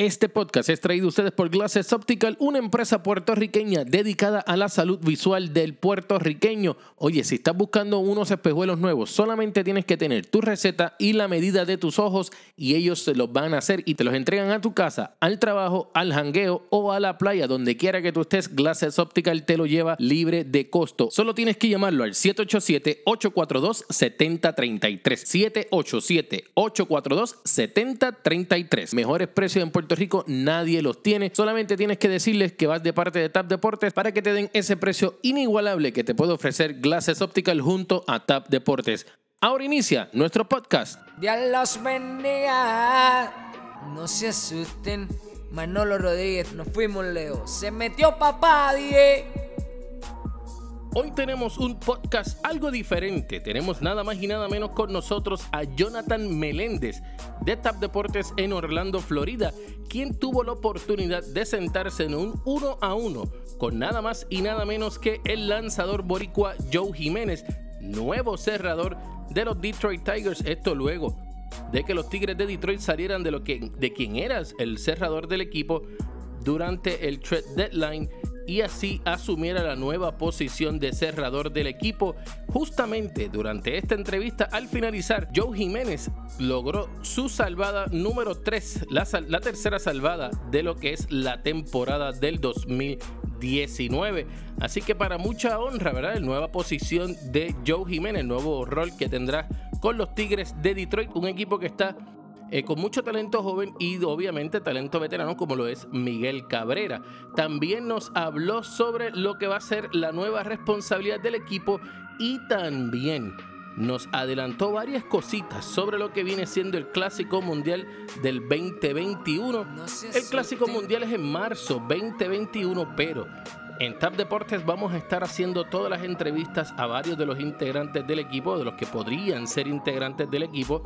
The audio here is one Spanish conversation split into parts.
Este podcast es traído a ustedes por Glasses Optical, una empresa puertorriqueña dedicada a la salud visual del puertorriqueño. Oye, si estás buscando unos espejuelos nuevos, solamente tienes que tener tu receta y la medida de tus ojos y ellos se los van a hacer y te los entregan a tu casa, al trabajo, al jangueo o a la playa, donde quiera que tú estés, Glasses Optical te lo lleva libre de costo. Solo tienes que llamarlo al 787-842-7033. 787-842-7033. Mejores precios en Puerto Rico nadie los tiene. Solamente tienes que decirles que vas de parte de TAP Deportes para que te den ese precio inigualable que te puede ofrecer Glasses Optical junto a TAP Deportes. Ahora inicia nuestro podcast. No se asusten. Manolo Rodríguez, nos fuimos Leo. Se metió papá. Hoy tenemos un podcast algo diferente. Tenemos nada más y nada menos con nosotros a Jonathan Meléndez de TAP Deportes en Orlando, Florida, quien tuvo la oportunidad de sentarse en un uno a uno con nada más y nada menos que el lanzador boricua Joe Jiménez, nuevo cerrador de los Detroit Tigers. Esto luego de que los Tigres de Detroit salieran de lo que de quien eras el cerrador del equipo durante el trade deadline y así asumiera la nueva posición de cerrador del equipo. Justamente durante esta entrevista, al finalizar, Joe Jiménez logró su salvada número 3, la, la tercera salvada de lo que es la temporada del 2019. Así que para mucha honra, ¿verdad? La nueva posición de Joe Jiménez, el nuevo rol que tendrá con los Tigres de Detroit, un equipo que está eh, con mucho talento joven y obviamente talento veterano como lo es Miguel Cabrera. También nos habló sobre lo que va a ser la nueva responsabilidad del equipo y también nos adelantó varias cositas sobre lo que viene siendo el Clásico Mundial del 2021. El Clásico Mundial es en marzo 2021, pero en TAP Deportes vamos a estar haciendo todas las entrevistas a varios de los integrantes del equipo, de los que podrían ser integrantes del equipo,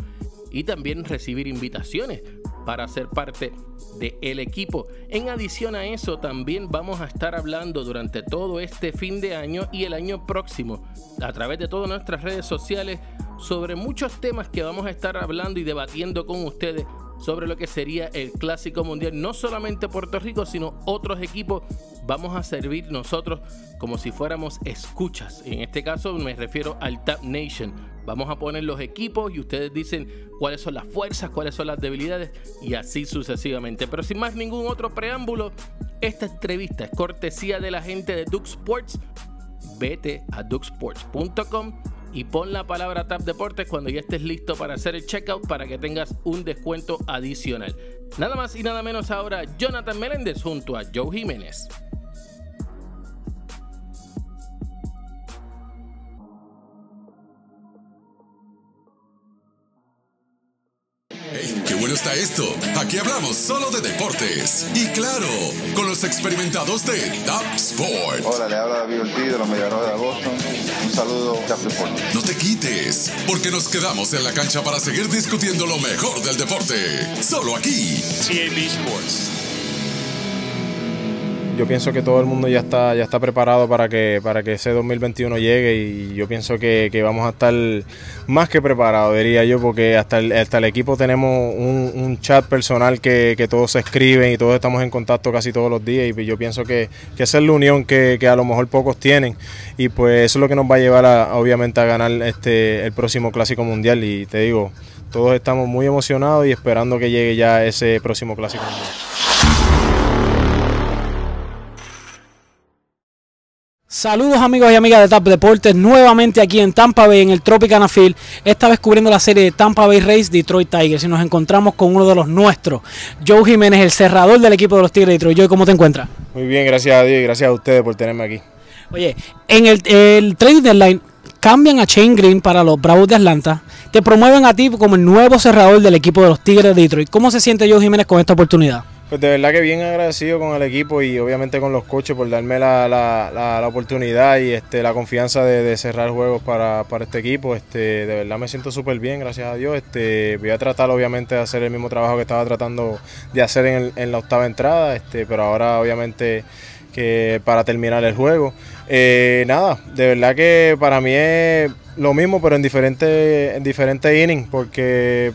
y también recibir invitaciones para ser parte del equipo. En adición a eso, también vamos a estar hablando durante todo este fin de año y el año próximo a través de todas nuestras redes sociales sobre muchos temas que vamos a estar hablando y debatiendo con ustedes sobre lo que sería el Clásico Mundial, no solamente Puerto Rico, sino otros equipos. Vamos a servir nosotros como si fuéramos escuchas. En este caso me refiero al Tap Nation. Vamos a poner los equipos y ustedes dicen cuáles son las fuerzas, cuáles son las debilidades y así sucesivamente. Pero sin más ningún otro preámbulo, esta entrevista es cortesía de la gente de Duke Sports. Vete a dukesports.com y pon la palabra Tap Deportes cuando ya estés listo para hacer el checkout para que tengas un descuento adicional. Nada más y nada menos ahora Jonathan Meléndez junto a Joe Jiménez. Está esto. Aquí hablamos solo de deportes. Y claro, con los experimentados de Top Sport. Hola, le habla David Ortiz de los Mediarrojas de Boston. Un saludo, Sport. No te quites, porque nos quedamos en la cancha para seguir discutiendo lo mejor del deporte. Solo aquí. CAB Sports yo pienso que todo el mundo ya está, ya está preparado para que, para que ese 2021 llegue y yo pienso que, vamos a estar más que preparados, diría yo, porque hasta el, hasta el equipo tenemos un, chat personal que, todos se escriben y todos estamos en contacto casi todos los días y yo pienso que, esa es la unión que, a lo mejor pocos tienen y pues eso es lo que nos va a llevar a, obviamente a ganar este el próximo Clásico Mundial y te digo, todos estamos muy emocionados y esperando que llegue ya ese próximo Clásico Mundial. Saludos amigos y amigas de TAP Deportes, nuevamente aquí en Tampa Bay en el Tropicana Field, esta vez cubriendo la serie de Tampa Bay Race Detroit Tigers y nos encontramos con uno de los nuestros, Joe Jiménez, el cerrador del equipo de los Tigres de Detroit. Joe, ¿cómo te encuentras? Muy bien, gracias a Dios y gracias a ustedes por tenerme aquí. Oye, en el, el trading deadline cambian a Shane Green para los Bravos de Atlanta, te promueven a ti como el nuevo cerrador del equipo de los Tigres de Detroit. ¿Cómo se siente Joe Jiménez con esta oportunidad? Pues de verdad que bien agradecido con el equipo y obviamente con los coches por darme la, la, la, oportunidad y este, la confianza de, cerrar juegos para, este equipo. Este, de verdad me siento súper bien, gracias a Dios. Este, voy a tratar obviamente de hacer el mismo trabajo que estaba tratando de hacer en, en la octava entrada, este, pero ahora obviamente que para terminar el juego. Eh, nada, de verdad que para mí es lo mismo, pero en diferentes en diferentes innings, porque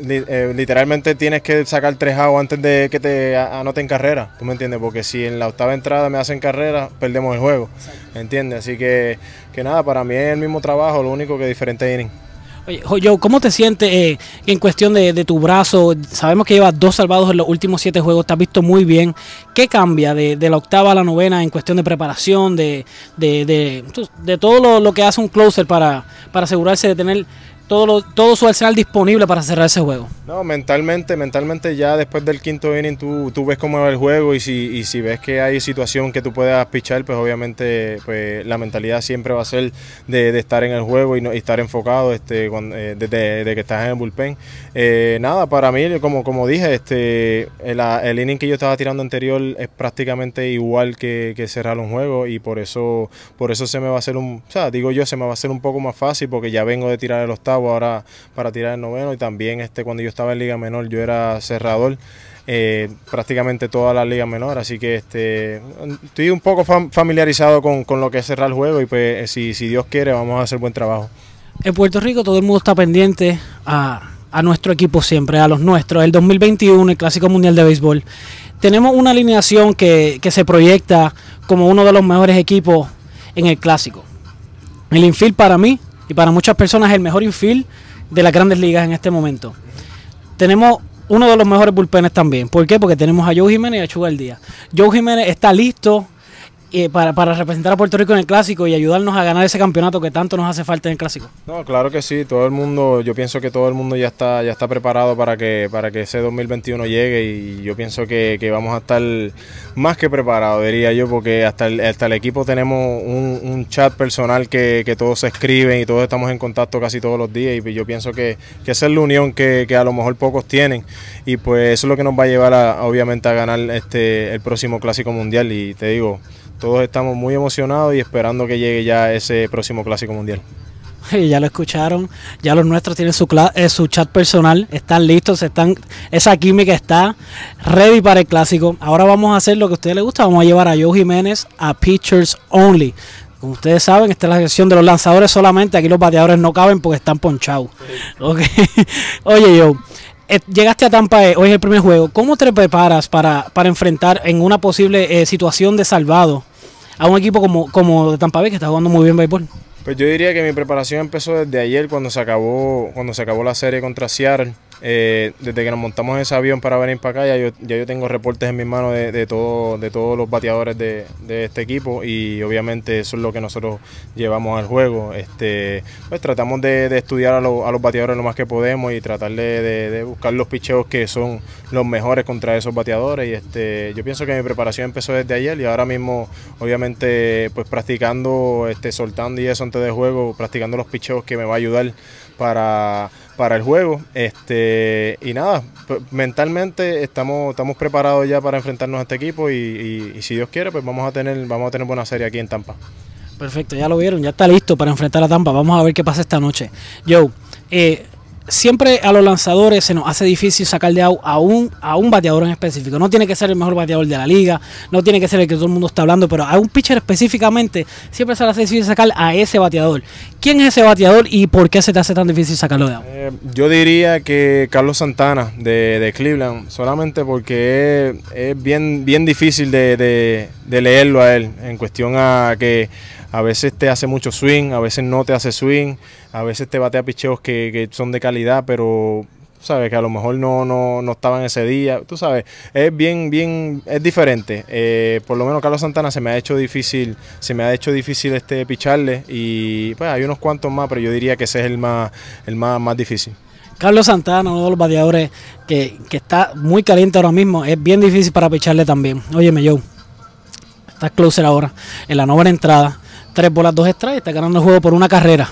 eh, literalmente tienes que sacar tres outs antes de que te anoten carrera, ¿tú me entiendes? Porque si en la octava entrada me hacen carrera, perdemos el juego, ¿entiendes? Así que, que nada, para mí es el mismo trabajo, lo único que diferente inning. Oye, Joe, ¿cómo te sientes eh, en cuestión de, tu brazo? Sabemos que llevas dos salvados en los últimos siete juegos, te has visto muy bien. ¿Qué cambia de, la octava a la novena en cuestión de preparación, de, de, de todo lo, lo, que hace un closer para, para asegurarse de tener todo, todo su arsenal disponible para cerrar ese juego. No, mentalmente, mentalmente ya después del quinto inning tú, tú ves cómo va el juego y si, y si ves que hay situación que tú puedas pichar, pues obviamente pues, la mentalidad siempre va a ser de, estar en el juego y, no, estar enfocado este, eh, desde, que estás en el bullpen. Eh, nada, para mí, como, como dije, este, el, el, inning que yo estaba tirando anterior es prácticamente igual que, que cerrar un juego y por eso, por eso se me va a hacer un, o sea, digo yo, se me va a hacer un poco más fácil porque ya vengo de tirar el octavo ahora para tirar el noveno y también este cuando yo estaba en Liga Menor yo era cerrador. Eh, prácticamente toda la liga menor, así que este estoy un poco familiarizado con, lo que es cerrar el juego y pues si, si Dios quiere vamos a hacer buen trabajo. En Puerto Rico todo el mundo está pendiente a, nuestro equipo siempre, a los nuestros. El 2021, el Clásico Mundial de Béisbol. Tenemos una alineación que, que se proyecta como uno de los mejores equipos en el Clásico. El infield para mí y para muchas personas el mejor infield de las grandes ligas en este momento. Tenemos uno de los mejores bullpenes también. ¿Por qué? Porque tenemos a Joe Jiménez y a Chugal Díaz. Joe Jiménez está listo eh, para, para, representar a Puerto Rico en el clásico y ayudarnos a ganar ese campeonato que tanto nos hace falta en el clásico. No, claro que sí, todo el mundo, yo pienso que todo el mundo ya está, ya está preparado para que, para que ese 2021 llegue y yo pienso que, que vamos a estar más que preparados, diría yo, porque hasta el, hasta el equipo tenemos un, un chat personal que, que, todos se escriben y todos estamos en contacto casi todos los días y yo pienso que, que esa es la unión que, que, a lo mejor pocos tienen y pues eso es lo que nos va a llevar a, obviamente a ganar este el próximo clásico mundial y te digo, todos estamos muy emocionados y esperando que llegue ya ese próximo Clásico Mundial. Ya lo escucharon, ya los nuestros tienen su, eh, su chat personal, están listos, están, esa química está ready para el clásico. Ahora vamos a hacer lo que a ustedes les gusta, vamos a llevar a Joe Jiménez a Pitchers Only. Como ustedes saben, esta es la sección de los lanzadores solamente, aquí los bateadores no caben porque están ponchados. Oye Joe, eh, llegaste a Tampa, eh, hoy es el primer juego, ¿cómo te preparas para, para enfrentar en una posible situación de salvado a un equipo como, como de Tampa Bay que está jugando muy bien béisbol? Pues yo diría que mi preparación empezó desde ayer cuando se acabó, cuando se acabó la serie contra Seattle. Eh, desde que nos montamos en ese avión para venir para acá, ya yo, ya yo tengo reportes en mis manos de, todo, de todos los bateadores de, este equipo y obviamente eso es lo que nosotros llevamos al juego. Este, pues tratamos de, estudiar a, los bateadores lo más que podemos y tratar de, buscar los picheos que son los mejores contra esos bateadores. Y este, yo pienso que mi preparación empezó desde ayer y ahora mismo, obviamente, pues practicando, este, soltando y eso antes de juego, practicando los picheos que me va a ayudar para para el juego. Este, y nada, mentalmente estamos, estamos preparados ya para enfrentarnos a este equipo y, si Dios quiere, pues vamos a tener, vamos a tener buena serie aquí en Tampa. Perfecto, ya lo vieron, ya está listo para enfrentar a Tampa. Vamos a ver qué pasa esta noche. Joe, eh, siempre a los lanzadores se nos hace difícil sacar de out a un, a un bateador en específico. No tiene que ser el mejor bateador de la liga, no tiene que ser el que todo el mundo está hablando, pero a un pitcher específicamente siempre se le hace difícil sacar a ese bateador. ¿Quién es ese bateador y por qué se te hace tan difícil sacarlo de out? Eh, yo diría que Carlos Santana de, Cleveland, solamente porque es, bien, bien difícil de, de leerlo a él en cuestión a que a veces te hace mucho swing, a veces no te hace swing, a veces te batea picheos que, que son de calidad, pero sabes que a lo mejor no, no, no estaban ese día, tú sabes, es bien, bien, es diferente. Eh, por lo menos Carlos Santana se me ha hecho difícil, se me ha hecho difícil este picharle y pues hay unos cuantos más, pero yo diría que ese es el más, el más, más difícil. Carlos Santana, uno de los bateadores que, que está muy caliente ahora mismo, es bien difícil para picharle también. Óyeme, Joe, estás closer ahora, en la novena entrada tres bolas, dos extras y está ganando el juego por una carrera.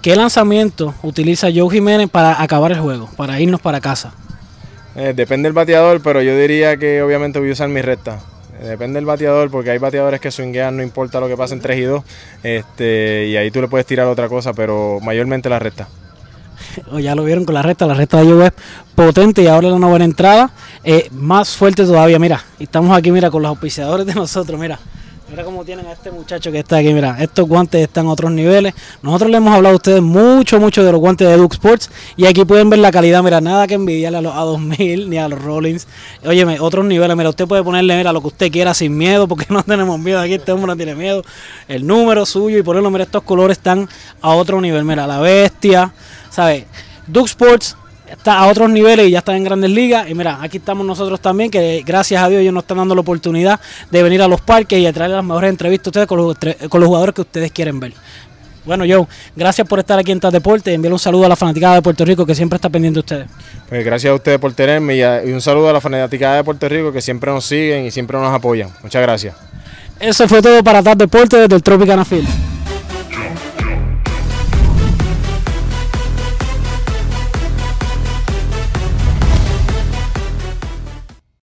¿Qué lanzamiento utiliza Joe Jiménez para acabar el juego, para irnos para casa? Eh, depende del bateador, pero yo diría que obviamente voy a usar mi recta. Eh, depende del bateador, porque hay bateadores que swinguean, no importa lo que pase en 3 y 2, este, y ahí tú le puedes tirar otra cosa, pero mayormente la recta. O ya lo vieron con la recta, la recta de Joe es potente y ahora la una buena entrada, eh, más fuerte todavía, mira, estamos aquí, mira, con los auspiciadores de nosotros, mira, Mira cómo tienen a este muchacho que está aquí. Mira, estos guantes están a otros niveles. Nosotros le hemos hablado a ustedes mucho, mucho de los guantes de Duke Sports. Y aquí pueden ver la calidad. Mira, nada que envidiarle a los A2000 ni a los Rollins. Óyeme, otros niveles. Mira, usted puede ponerle, mira, lo que usted quiera sin miedo, porque no tenemos miedo. Aquí este hombre no tiene miedo. El número suyo y ponerlo, mira, estos colores están a otro nivel. Mira, la bestia, ¿sabes? Duke Sports está a otros niveles y ya está en grandes ligas. Y mira, aquí estamos nosotros también, que gracias a Dios ellos nos están dando la oportunidad de venir a los parques y de traer las mejores entrevistas a ustedes con los, con los jugadores que ustedes quieren ver. Bueno, Joe, gracias por estar aquí en TAS Deporte. Enviar un saludo a la fanaticada de Puerto Rico que siempre está pendiente de ustedes. Pues gracias a ustedes por tenerme y, a- y un saludo a la fanaticada de Puerto Rico que siempre nos siguen y siempre nos apoyan. Muchas gracias. Eso fue todo para TAS Deporte desde el Tropicana Field.